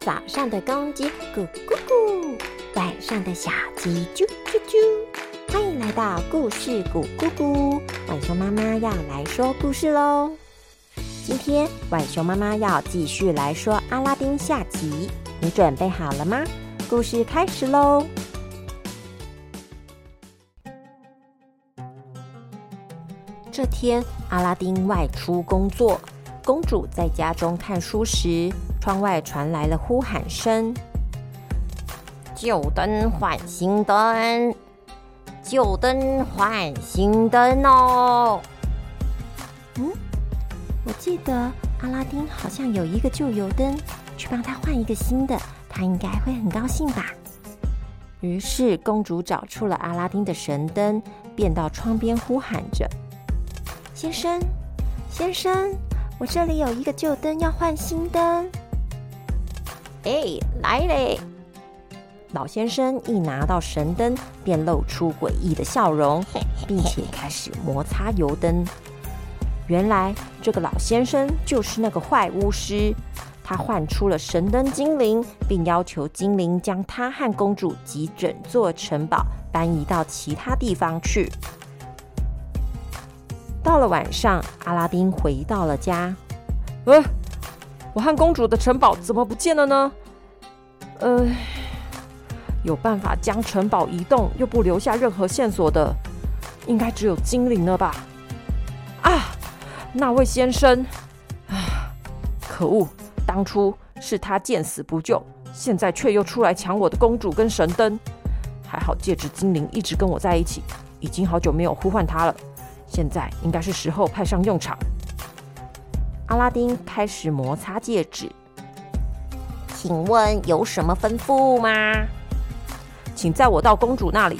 早上的公鸡咕咕咕，晚上的小鸡啾啾啾。欢迎来到故事咕咕咕，浣熊妈妈要来说故事喽。今天浣熊妈妈要继续来说阿拉丁下集，你准备好了吗？故事开始喽。这天，阿拉丁外出工作，公主在家中看书时。窗外传来了呼喊声：“旧灯换新灯，旧灯换新灯哦！”嗯，我记得阿拉丁好像有一个旧油灯，去帮他换一个新的，他应该会很高兴吧。于是公主找出了阿拉丁的神灯，便到窗边呼喊着：“先生，先生，我这里有一个旧灯，要换新灯。”哎，来嘞！老先生一拿到神灯，便露出诡异的笑容，并且开始摩擦油灯。原来这个老先生就是那个坏巫师，他唤出了神灯精灵，并要求精灵将他和公主及整座城堡搬移到其他地方去。到了晚上，阿拉丁回到了家。呃。我和公主的城堡怎么不见了呢？呃，有办法将城堡移动又不留下任何线索的，应该只有精灵了吧？啊，那位先生，啊，可恶！当初是他见死不救，现在却又出来抢我的公主跟神灯。还好戒指精灵一直跟我在一起，已经好久没有呼唤他了，现在应该是时候派上用场。阿拉丁开始摩擦戒指，请问有什么吩咐吗？请载我到公主那里。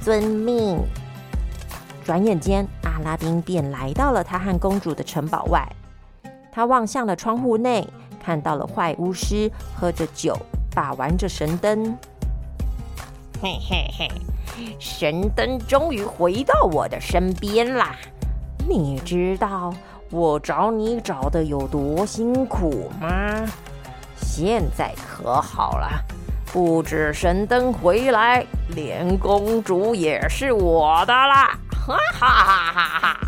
遵命。转眼间，阿拉丁便来到了他和公主的城堡外。他望向了窗户内，看到了坏巫师喝着酒，把玩着神灯。嘿嘿嘿，神灯终于回到我的身边啦！你知道？我找你找的有多辛苦吗？现在可好了，不止神灯回来，连公主也是我的啦！哈哈哈哈哈！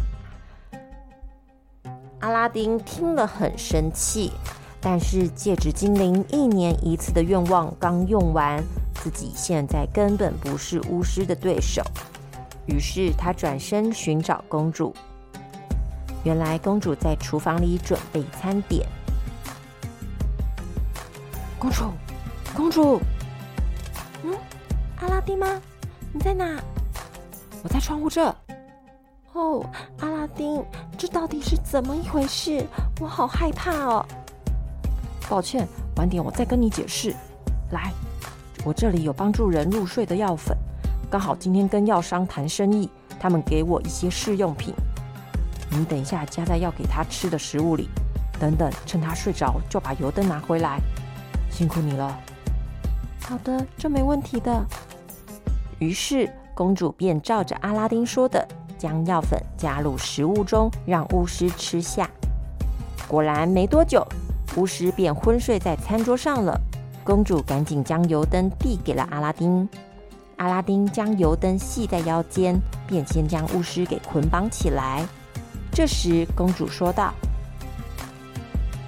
阿拉丁听了很生气，但是戒指精灵一年一次的愿望刚用完，自己现在根本不是巫师的对手，于是他转身寻找公主。原来公主在厨房里准备餐点。公主，公主，嗯，阿拉丁吗？你在哪？我在窗户这。哦，阿拉丁，这到底是怎么一回事？我好害怕哦。抱歉，晚点我再跟你解释。来，我这里有帮助人入睡的药粉，刚好今天跟药商谈生意，他们给我一些试用品。你等一下，加在要给他吃的食物里。等等，趁他睡着就把油灯拿回来。辛苦你了。好的，这没问题的。于是公主便照着阿拉丁说的，将药粉加入食物中，让巫师吃下。果然没多久，巫师便昏睡在餐桌上了。公主赶紧将油灯递给了阿拉丁。阿拉丁将油灯系在腰间，便先将巫师给捆绑起来。这时，公主说道：“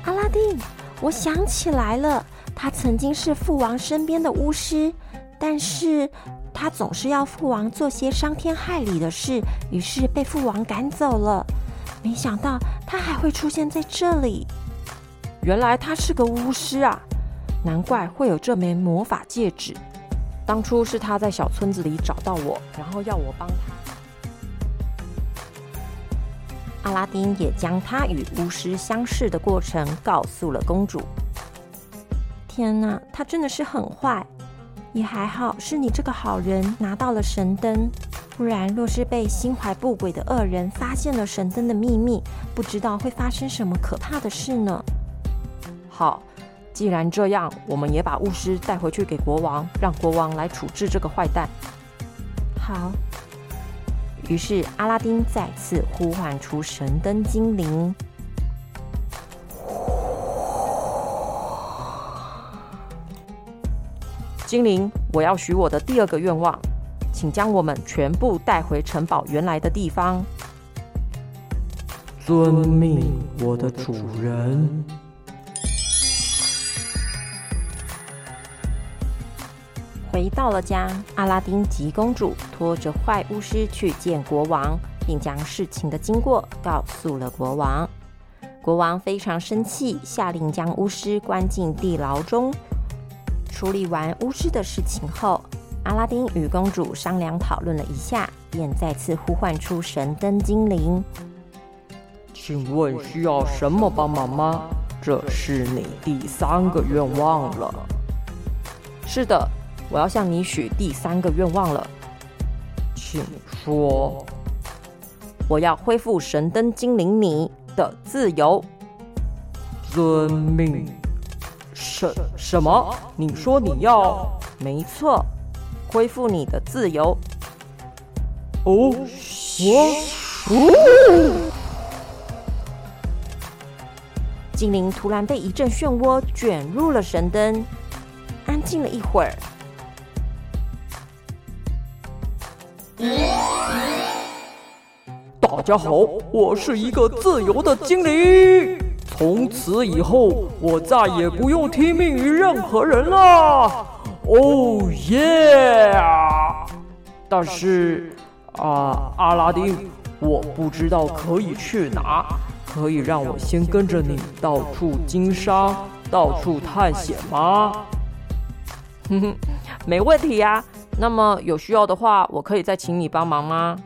阿拉丁，我想起来了，他曾经是父王身边的巫师，但是他总是要父王做些伤天害理的事，于是被父王赶走了。没想到他还会出现在这里。原来他是个巫师啊！难怪会有这枚魔法戒指。当初是他在小村子里找到我，然后要我帮他。”阿拉丁也将他与巫师相识的过程告诉了公主。天哪，他真的是很坏！也还好是你这个好人拿到了神灯，不然若是被心怀不轨的恶人发现了神灯的秘密，不知道会发生什么可怕的事呢。好，既然这样，我们也把巫师带回去给国王，让国王来处置这个坏蛋。好。于是，阿拉丁再次呼唤出神灯精灵。精灵，我要许我的第二个愿望，请将我们全部带回城堡原来的地方。遵命，我的主人。回到了家，阿拉丁及公主拖着坏巫师去见国王，并将事情的经过告诉了国王。国王非常生气，下令将巫师关进地牢中。处理完巫师的事情后，阿拉丁与公主商量讨论了一下，便再次呼唤出神灯精灵。请问需要什么帮忙吗？这是你第三个愿望了。是的。我要向你许第三个愿望了，请说。我要恢复神灯精灵你的自由。遵命。什什么？你说你要？没错，恢复你的自由。哦，我。精灵突然被一阵漩涡卷入了神灯，安静了一会儿。大家好，我是一个自由的精灵。从此以后，我再也不用听命于任何人了。哦耶！但是啊，阿拉丁，我不知道可以去哪，可以让我先跟着你到处经商、到处探险吗？哼哼，没问题呀。那么有需要的话，我可以再请你帮忙吗？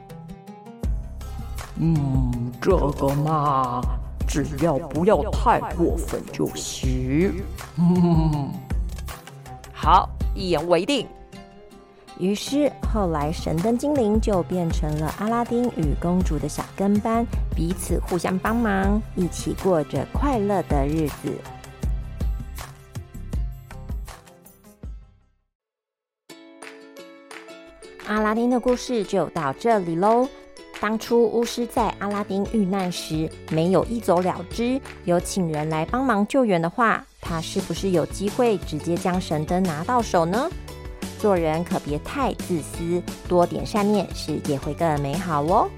嗯，这个嘛，只要不要太过分就行。嗯，好，一言为定。于是后来神灯精灵就变成了阿拉丁与公主的小跟班，彼此互相帮忙，一起过着快乐的日子。阿拉丁的故事就到这里喽。当初巫师在阿拉丁遇难时没有一走了之，有请人来帮忙救援的话，他是不是有机会直接将神灯拿到手呢？做人可别太自私，多点善念，世界会更美好哦。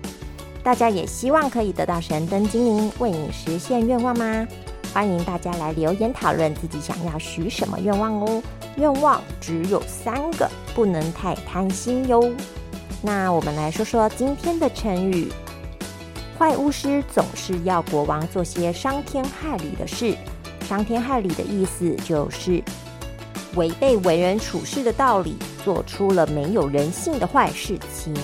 大家也希望可以得到神灯精灵为你实现愿望吗？欢迎大家来留言讨论自己想要许什么愿望哦。愿望只有三个，不能太贪心哟。那我们来说说今天的成语。坏巫师总是要国王做些伤天害理的事。伤天害理的意思就是违背为人处事的道理，做出了没有人性的坏事情。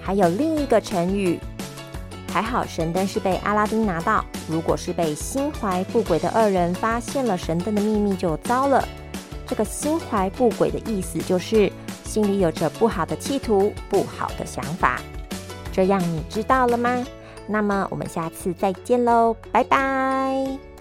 还有另一个成语，还好神灯是被阿拉丁拿到，如果是被心怀不轨的二人发现了神灯的秘密，就糟了。这个心怀不轨的意思就是心里有着不好的企图、不好的想法。这样你知道了吗？那么我们下次再见喽，拜拜。